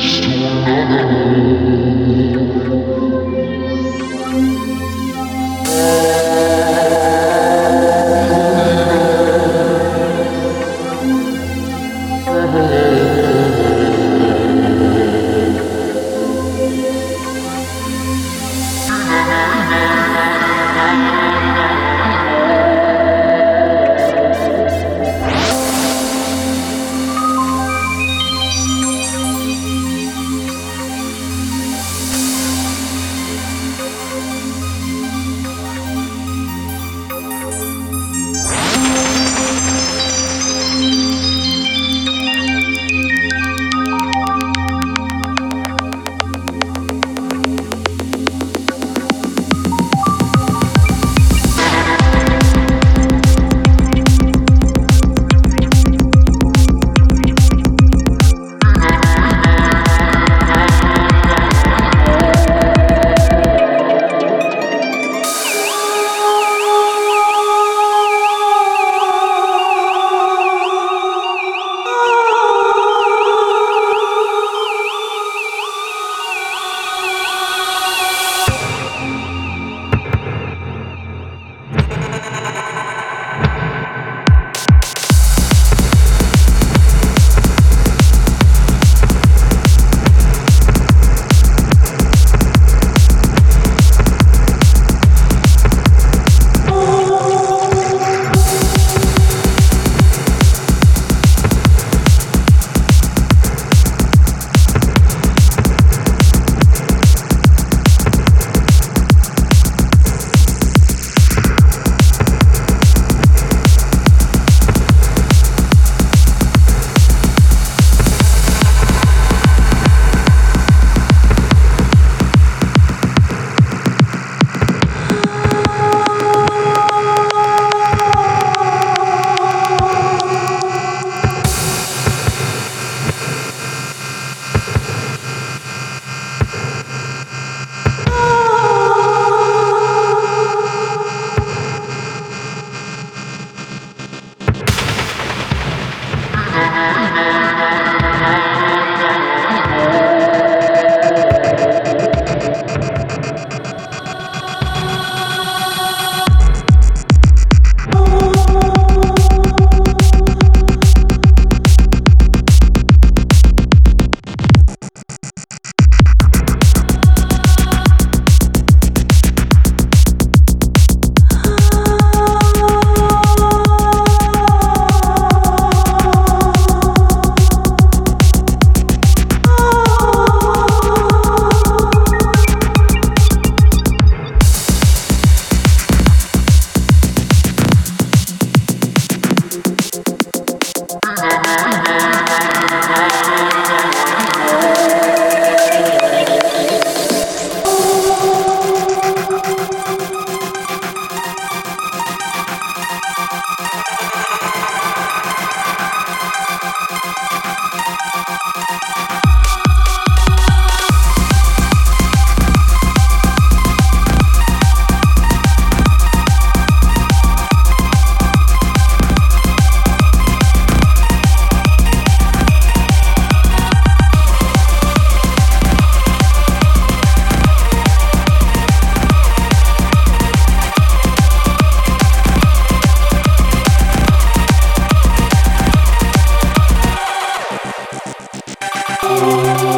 distance to another. Música